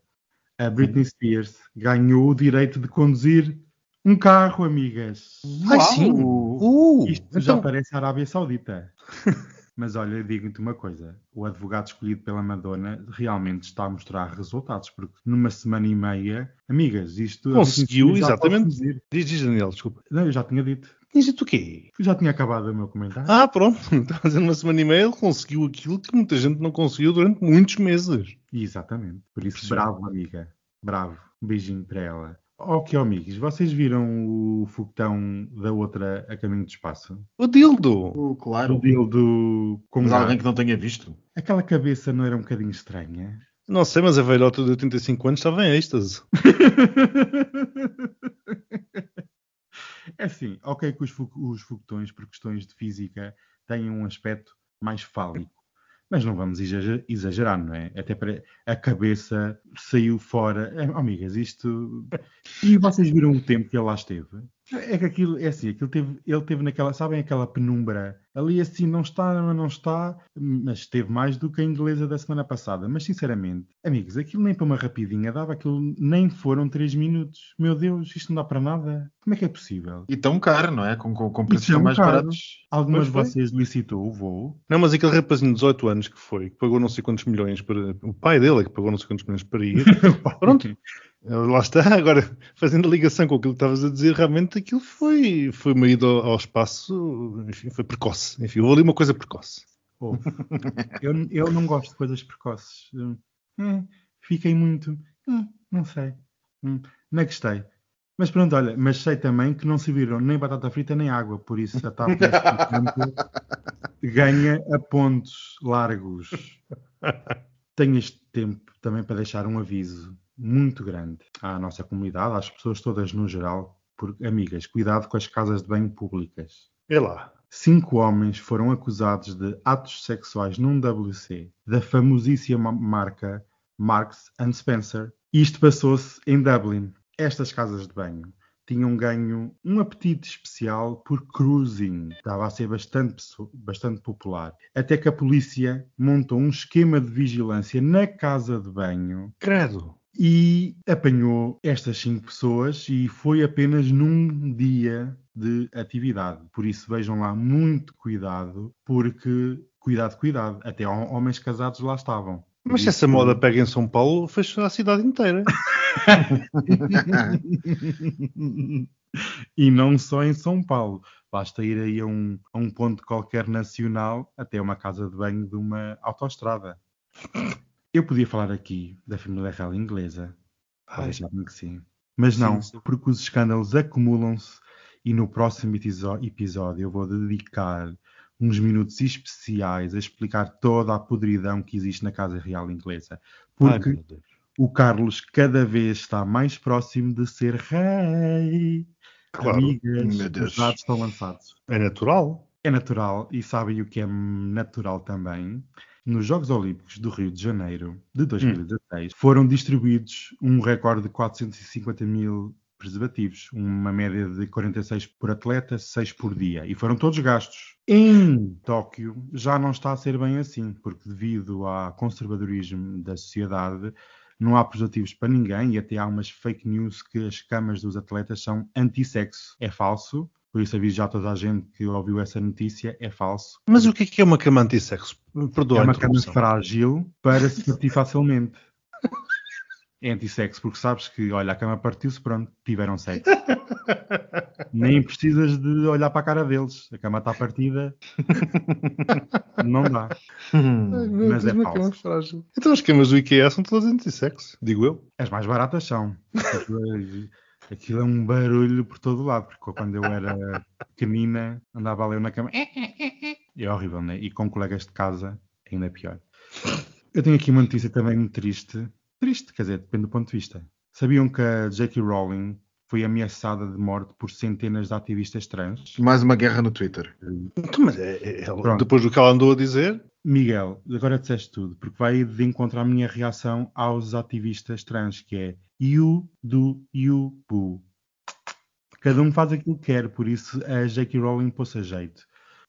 [SPEAKER 2] A Britney Spears ganhou o direito de conduzir um carro, amigas.
[SPEAKER 3] Ai,
[SPEAKER 6] Uau!
[SPEAKER 3] sim. Uh,
[SPEAKER 2] Isto já
[SPEAKER 3] então,
[SPEAKER 2] parece a Arábia Saudita. Mas olha, digo-te uma coisa: o advogado escolhido pela Madonna realmente está a mostrar resultados, porque numa semana e meia, amigas, isto. a
[SPEAKER 3] Conseguiu, exatamente. diz, diz, Daniel, desculpa.
[SPEAKER 2] Não, eu já tinha dito.
[SPEAKER 3] Diz tu o quê?
[SPEAKER 2] Eu já tinha acabado o meu comentário.
[SPEAKER 3] Ah, pronto. Está fazendo uma semana e meia, ele conseguiu aquilo que muita gente não conseguiu durante muitos meses.
[SPEAKER 2] Exatamente. Por isso, bravo, amiga. Bravo. Um beijinho para ela. Ok, amigos, vocês viram o foguetão da outra a caminho do espaço?
[SPEAKER 3] O dildo.
[SPEAKER 6] Oh,
[SPEAKER 2] O
[SPEAKER 6] claro.
[SPEAKER 2] deal do. Com
[SPEAKER 6] Mas alguém que não tenha visto.
[SPEAKER 2] Aquela cabeça não era um bocadinho estranha?
[SPEAKER 3] Não sei, mas a velhota de 85 anos estava em êxtase.
[SPEAKER 2] É assim, ok que os, os foguetões, por questões de física, têm um aspecto mais fálico. Mas não vamos exager- exagerar, não é? Até para a cabeça saiu fora. É, amigas, isto. E vocês viram o tempo que ele lá esteve? É que aquilo, é assim, aquilo teve, ele teve naquela, sabem, aquela penumbra. Ali assim, não está, não está, mas esteve mais do que a inglesa da semana passada. Mas sinceramente, amigos, aquilo nem para uma rapidinha dava, aquilo nem foram 3 minutos. Meu Deus, isto não dá para nada. Como é que é possível?
[SPEAKER 6] E tão caro, não é? Com, com, com preços tão mais
[SPEAKER 2] caro.
[SPEAKER 6] baratos.
[SPEAKER 2] Algumas de vocês licitou o voo?
[SPEAKER 3] Não, mas aquele rapazinho de 18 anos que foi, que pagou não sei quantos milhões para. O pai dele é que pagou não sei quantos milhões para ir. Pronto. Lá está, agora fazendo ligação com aquilo que estavas a dizer, realmente aquilo foi, foi uma ida ao, espaço, enfim, foi precoce. Enfim, houve ali uma coisa precoce.
[SPEAKER 2] Houve. eu, eu não gosto de coisas precoces. Hum, fiquei muito. hum, não sei. Hum, não gostei. Mas pronto, olha, mas sei também que não se viram nem batata frita nem água, por isso a TAP neste momento ganha a pontos largos. Tenho este tempo também para deixar um aviso muito grande à nossa comunidade, às pessoas todas no geral, porque, amigas, cuidado com as casas de banho públicas.
[SPEAKER 3] É lá.
[SPEAKER 2] Cinco homens foram acusados de atos sexuais num WC da famosíssima marca Marks and Spencer. Isto passou-se em Dublin. Estas casas de banho tinham ganho um apetite especial por cruising. Estava a ser bastante, bastante popular. Até que a polícia montou um esquema de vigilância na casa de banho
[SPEAKER 3] Credo.
[SPEAKER 2] e apanhou estas cinco pessoas e foi apenas num dia de atividade. Por isso vejam lá muito cuidado, porque cuidado, cuidado, até hom- homens casados lá estavam.
[SPEAKER 3] Mas se essa moda pega em São Paulo, fechou a cidade inteira.
[SPEAKER 2] e não só em São Paulo. Basta ir aí a um, a um ponto qualquer nacional, até uma casa de banho de uma autoestrada. Eu podia falar aqui da família real inglesa, que sim. Mas não,
[SPEAKER 3] Sim, sim.
[SPEAKER 2] porque os escândalos acumulam-se e no próximo episódio eu vou dedicar uns minutos especiais a explicar toda a podridão que existe na Casa Real Inglesa.
[SPEAKER 3] Ai,
[SPEAKER 2] Porque
[SPEAKER 3] Deus.
[SPEAKER 2] O Carlos cada vez está mais próximo de ser rei.
[SPEAKER 3] Claro.
[SPEAKER 2] Amigas, os dados estão lançados.
[SPEAKER 3] É natural.
[SPEAKER 2] É natural, e sabem o que é natural também? Nos Jogos Olímpicos do Rio de Janeiro de 2016 foram distribuídos um recorde de 450 mil preservativos, uma média de 46 por atleta, 6 por dia, e foram todos gastos. Em Tóquio já não está a ser bem assim, porque devido ao conservadorismo da sociedade, não há preservativos para ninguém e até há umas fake news que as camas dos atletas são anti-sexo. É falso, por isso aviso já toda a gente que ouviu essa notícia, é falso.
[SPEAKER 3] Mas o que é que é uma cama antissexo? Perdoa
[SPEAKER 2] é uma cama frágil para se partir facilmente. É anti-sexo, porque sabes que, olha, a cama partiu-se, pronto, tiveram sexo. Nem precisas de olhar para a cara deles. A cama está partida. Não dá.
[SPEAKER 3] Ai, meu
[SPEAKER 2] Mas
[SPEAKER 3] Deus,
[SPEAKER 2] é falso.
[SPEAKER 3] frágil. Então as camas do IKEA são todas antissexo, digo eu.
[SPEAKER 2] As mais baratas são. Aquilo é, aquilo é um barulho por todo lado, porque quando eu era pequenina andava ali na cama. É horrível, né? E com colegas de casa ainda é pior. Eu tenho aqui uma notícia também muito triste. Triste, quer dizer, depende do ponto de vista. Sabiam que a J.K. Rowling foi ameaçada de morte por centenas de ativistas trans?
[SPEAKER 6] Mais uma guerra no Twitter.
[SPEAKER 3] Então, mas é, é-
[SPEAKER 2] Pronto.
[SPEAKER 3] depois do que ela andou a dizer,
[SPEAKER 2] Miguel, agora disseste tudo, porque vai de encontro à minha reação aos ativistas trans, que é you do you boo. Cada um faz aquilo que quer, por isso a J.K. Rowling pôs a jeito.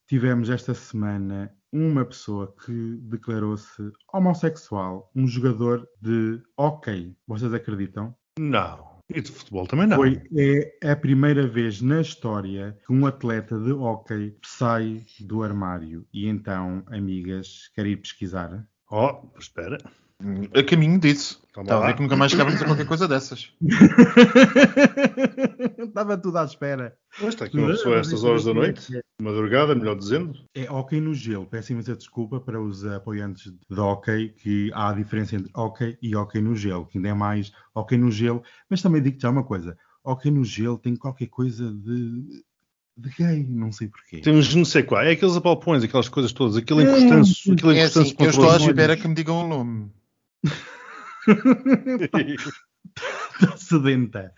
[SPEAKER 2] Tivemos esta semana uma pessoa que declarou-se homossexual, um jogador de hockey. Vocês acreditam?
[SPEAKER 3] não. E de futebol também não.
[SPEAKER 2] Foi é a primeira vez na história que um atleta de hóquei sai do armário. E então, amigas, querem ir pesquisar?
[SPEAKER 3] Oh, espera.
[SPEAKER 6] A caminho disso.
[SPEAKER 3] Calma
[SPEAKER 6] Estava a ver que nunca mais chegava a dizer qualquer coisa dessas.
[SPEAKER 2] Estava tudo à espera.
[SPEAKER 3] Mas está aqui uma pessoa a estas horas da noite, madrugada, melhor dizendo.
[SPEAKER 2] É hóquei no gelo. Peço imensa desculpa para os apoiantes de hóquei, que há a diferença entre hóquei e hóquei no gelo, que ainda é mais hóquei no gelo. Mas também digo-te já uma coisa. Hóquei no gelo tem qualquer coisa de, de gay, não sei porquê.
[SPEAKER 3] Temos não sei qual. É aqueles apalpões, aquelas coisas todas, aquele encostância, aquele
[SPEAKER 6] É
[SPEAKER 3] encostância
[SPEAKER 6] assim, eu estou à espera que me digam o nome.
[SPEAKER 2] Está sedenta.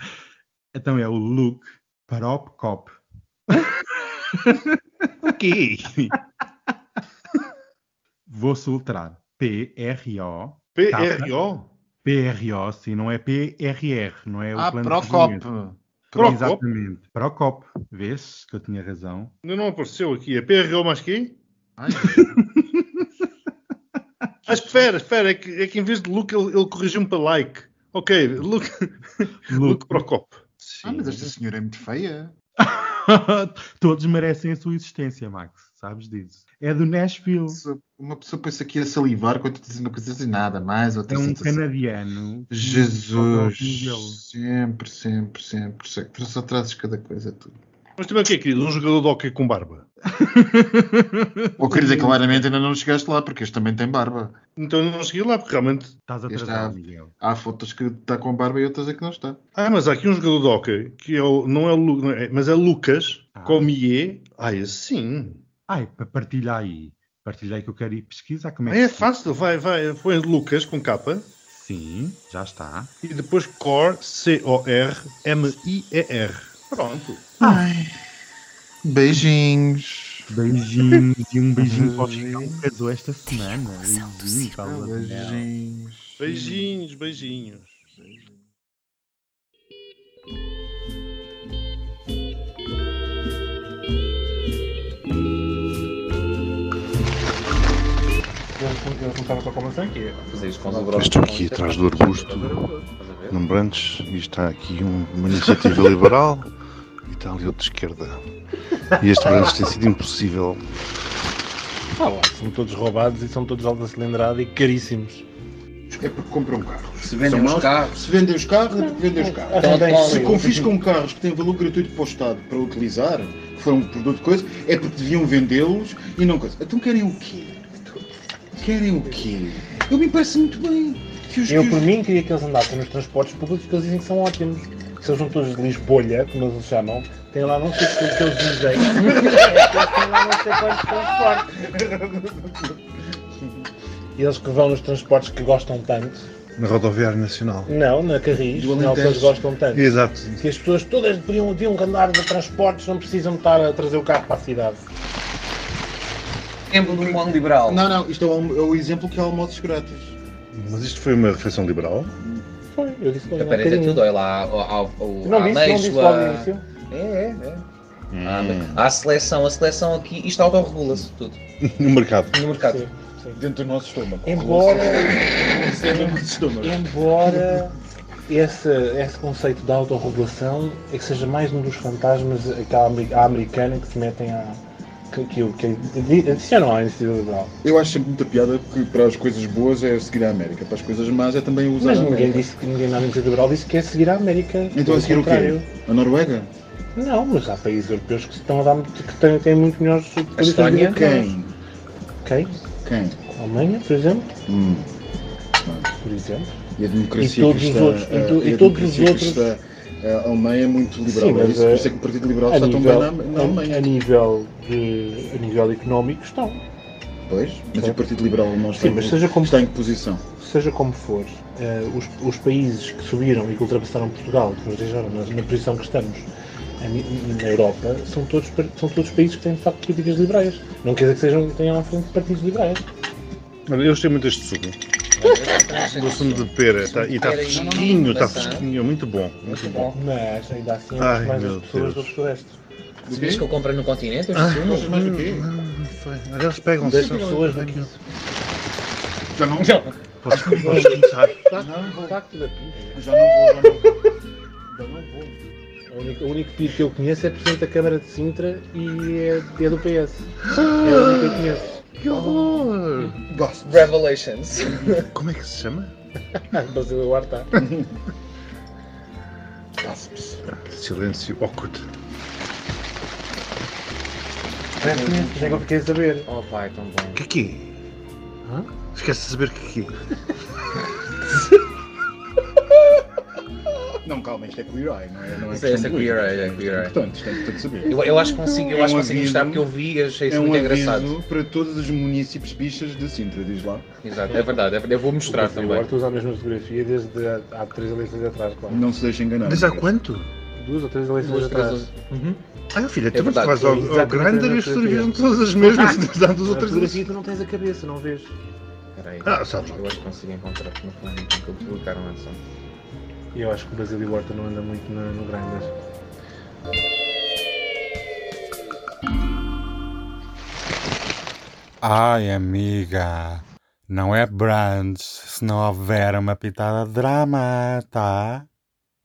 [SPEAKER 2] Então é o Luke Parop Cop.
[SPEAKER 3] O quê?
[SPEAKER 2] Vou soltar. P-R-O.
[SPEAKER 3] PRO?
[SPEAKER 2] P-R-O, sim, não é P-R-R, não é o
[SPEAKER 6] Ah,
[SPEAKER 2] plano de
[SPEAKER 6] Procop.
[SPEAKER 3] Procop?
[SPEAKER 2] Exatamente. Procop. Vês que eu tinha razão.
[SPEAKER 3] Ainda não apareceu aqui. É PRO mais quê?
[SPEAKER 6] Ai,
[SPEAKER 3] Ah, espera, espera. É que, é que em vez de Luke ele, ele corrigiu-me para like. Ok, Luke, Luke Procop.
[SPEAKER 6] ah, mas esta senhora é muito feia.
[SPEAKER 2] Todos merecem a sua existência, Max. Sabes disso. É do Nashville.
[SPEAKER 6] Uma pessoa põe-se aqui a salivar quando está dizendo coisas assim, nada mais. Outra
[SPEAKER 2] É um
[SPEAKER 6] sensação.
[SPEAKER 2] canadiano.
[SPEAKER 6] Jesus. Sempre, sempre, sempre. Só trazes cada coisa tu.
[SPEAKER 3] Mas também o que é, querido? Um jogador de hockey com barba.
[SPEAKER 6] Ou quer dizer, claramente ainda não chegaste lá, porque este também tem barba.
[SPEAKER 3] Então eu não segui lá, porque realmente.
[SPEAKER 2] Estás atrasado,
[SPEAKER 6] há-
[SPEAKER 2] Miguel.
[SPEAKER 6] Há fotos que está com barba e outras é que não está.
[SPEAKER 3] Ah, mas há aqui um jogador de hockey, que é o, não é Lu- não é- mas é Lucas
[SPEAKER 2] Ah.
[SPEAKER 3] Comier. Ah, esse sim.
[SPEAKER 2] Ai, para partilhar aí. Partilha aí que eu quero ir pesquisar como é
[SPEAKER 3] Ah,
[SPEAKER 2] que
[SPEAKER 3] é
[SPEAKER 2] se-
[SPEAKER 3] fácil, vai, vai. Põe Lucas com capa
[SPEAKER 2] Sim, já está.
[SPEAKER 3] e depois Core, C-O-R-M-I-E-R. Pronto.
[SPEAKER 6] Ai. Beijinhos.
[SPEAKER 2] Beijinhos e um beijinho para o Chicão que casou esta semana. Beijinhos.
[SPEAKER 6] Beijinhos.
[SPEAKER 3] Beijinhos, beijinhos.
[SPEAKER 7] Eu aqui,
[SPEAKER 3] Estou aqui atrás do arbusto, num branches, e está aqui um- uma iniciativa liberal e está ali outro de esquerda. E este branches tem sido impossível.
[SPEAKER 7] Ah, lá, são todos roubados e são todos alta cilindrada e caríssimos.
[SPEAKER 6] É porque compram carros.
[SPEAKER 8] Se vendem
[SPEAKER 6] São
[SPEAKER 8] os carros.
[SPEAKER 6] Se vendem os carros, é porque vendem os carros.
[SPEAKER 7] Então, tem-
[SPEAKER 6] Se confiscam carros que têm valor gratuito para o Estado para utilizar, que foram um produto de coisa, é porque deviam vendê-los e não coisa. Então querem o quê? Querem o quê? Eu me parece muito bem. Que os,
[SPEAKER 7] Eu,
[SPEAKER 6] que
[SPEAKER 7] por
[SPEAKER 6] os-
[SPEAKER 7] mim, queria que eles andassem nos transportes públicos que eles dizem que são ótimos. São todos de Lisbolha, como eles chamam, têm lá não sei o que eles dizem. Eles têm lá não sei quantos transportes. E eles que vão nos transportes que gostam tanto,
[SPEAKER 3] Na rodoviária nacional.
[SPEAKER 7] Não, na Carris, não que eles gostam tanto.
[SPEAKER 3] Exato.
[SPEAKER 7] Que as pessoas todas podiam, deviam andar de transportes, não precisam estar a trazer o carro para a cidade.
[SPEAKER 8] Exemplo de um bom liberal.
[SPEAKER 6] Não, não, isto é o, é o exemplo que há almoços grátis.
[SPEAKER 3] Mas isto foi uma refeição liberal?
[SPEAKER 7] Foi, eu disse bem,
[SPEAKER 8] Aparenta
[SPEAKER 7] bocadinho.
[SPEAKER 8] tudo, olha lá, à
[SPEAKER 7] disse
[SPEAKER 8] ameijoa.
[SPEAKER 7] logo no início.
[SPEAKER 8] É, é, é. Ah, A seleção, a seleção aqui, isto autorregula-se tudo
[SPEAKER 3] No mercado.
[SPEAKER 8] no mercado.
[SPEAKER 7] Sim, sim.
[SPEAKER 6] Dentro do nosso estômago.
[SPEAKER 7] Embora,
[SPEAKER 6] Dentro do nosso estômago.
[SPEAKER 7] embora esse, esse conceito da autorregulação é que seja mais um dos fantasmas aquela ameri- à americana que se metem a. que, que, que adicionam à iniciativa.
[SPEAKER 6] Eu acho sempre muita piada que para as coisas boas é seguir a América, para as coisas más é também usar
[SPEAKER 7] Mas
[SPEAKER 6] a
[SPEAKER 7] ninguém disse que ninguém na iniciativa liberal disse que é seguir a América.
[SPEAKER 6] Então a seguir o quê?
[SPEAKER 7] contrário.
[SPEAKER 6] A Noruega?
[SPEAKER 7] Não, mas há países europeus que estão a dar muito- que têm, têm muito melhores que nós.
[SPEAKER 6] Quem?
[SPEAKER 7] Quem?
[SPEAKER 6] Quem?
[SPEAKER 7] A Alemanha, por exemplo?
[SPEAKER 6] Hum.
[SPEAKER 7] Por exemplo.
[SPEAKER 6] E a democracia
[SPEAKER 7] E todos os outros- e to- e
[SPEAKER 6] a
[SPEAKER 7] todos os outros-
[SPEAKER 6] a Alemanha é muito liberal.
[SPEAKER 7] Sim,
[SPEAKER 6] é
[SPEAKER 7] mas,
[SPEAKER 6] isso, por
[SPEAKER 7] eh,
[SPEAKER 6] isso é que o Partido Liberal está tão
[SPEAKER 7] nível,
[SPEAKER 6] bem na, na
[SPEAKER 7] a, a
[SPEAKER 6] Alemanha.
[SPEAKER 7] nível de, a nível económico estão.
[SPEAKER 6] Pois, mas
[SPEAKER 7] Sim.
[SPEAKER 6] o Partido Liberal não está,
[SPEAKER 7] Sim, mas
[SPEAKER 6] em,
[SPEAKER 7] seja como-
[SPEAKER 6] está em que posição?
[SPEAKER 7] Seja como for, eh, os, os países que subiram e que ultrapassaram Portugal, que nos deixaram na, na posição que estamos na Europa, são todos, são todos países que têm de facto políticas liberais. Não quer dizer que sejam, tenham à frente partidos liberais.
[SPEAKER 3] Eu gostei muito deste sumo. Do sumo de pera. tá- e está fresquinho, está fresquinho. Muito bom. Muito bom.
[SPEAKER 7] Mas ainda assim,
[SPEAKER 3] Ai,
[SPEAKER 7] mais
[SPEAKER 3] meu
[SPEAKER 7] as pessoas
[SPEAKER 3] Deus.
[SPEAKER 7] do Sudeste.
[SPEAKER 8] Que eu comprei no continente, este
[SPEAKER 3] Ah,
[SPEAKER 8] sumo,
[SPEAKER 6] Gostas mais do quê?
[SPEAKER 3] Não. Olha, eles pegam-se.
[SPEAKER 7] Das pessoas daqui.
[SPEAKER 6] Já não?
[SPEAKER 3] Podes podes começar.
[SPEAKER 6] Não. Já não vou, já não vou. Já não vou.
[SPEAKER 7] O único, o único que eu conheço é Presidente da Câmara de Sintra e é, é do PS. É o único que eu conheço.
[SPEAKER 3] Que horror!
[SPEAKER 6] Gosto.
[SPEAKER 8] Revelations.
[SPEAKER 3] Como é que se chama?
[SPEAKER 7] Basílio Horta.
[SPEAKER 6] Gosto.
[SPEAKER 3] Silêncio awkward.
[SPEAKER 7] Parece-me, já é que eu fiquei a saber.
[SPEAKER 8] Oh pai, tão bom.
[SPEAKER 3] Que é que é?
[SPEAKER 7] Hã?
[SPEAKER 3] Esquece de saber o que é que é.
[SPEAKER 6] Não, calma, isto é queer eye, não é? Não é
[SPEAKER 8] Isso é- é queer eye, é queer eye.
[SPEAKER 6] importante, isto é importante saber.
[SPEAKER 8] Eu, eu acho que consigo, eu
[SPEAKER 6] É
[SPEAKER 8] acho
[SPEAKER 6] um
[SPEAKER 8] consigo porque eu vi e achei isso
[SPEAKER 6] É um
[SPEAKER 8] muito
[SPEAKER 6] aviso
[SPEAKER 8] engraçado.
[SPEAKER 6] para todos os municípios bichas de Sintra, diz lá.
[SPEAKER 8] Exato, é verdade, é verdade. eu vou mostrar
[SPEAKER 7] O
[SPEAKER 8] também.
[SPEAKER 7] Horta usa a mesma fotografia desde há, há três eleições atrás, claro.
[SPEAKER 6] Não se deixe enganar.
[SPEAKER 3] Desde há quanto?
[SPEAKER 7] Duas ou três eleições
[SPEAKER 8] Duas, três,
[SPEAKER 7] atrás.
[SPEAKER 8] Uhum.
[SPEAKER 3] Ah, filha,
[SPEAKER 8] É
[SPEAKER 3] tu
[SPEAKER 8] verdade,
[SPEAKER 3] vais ao, ao
[SPEAKER 7] exatamente
[SPEAKER 3] Grindr
[SPEAKER 7] a
[SPEAKER 3] e as todas as mesmas desde há duas ou
[SPEAKER 7] A
[SPEAKER 3] três
[SPEAKER 7] tu não tens a cabeça, não vês.
[SPEAKER 8] Espera aí.
[SPEAKER 3] Ah, sabes.
[SPEAKER 8] Eu acho que consigo encontrar no plano que eu publicaram antes.
[SPEAKER 7] E eu acho que o Basílio Horta não anda muito no, no Grindr.
[SPEAKER 2] Ai, amiga, não é brunch se não houver uma pitada de drama, tá?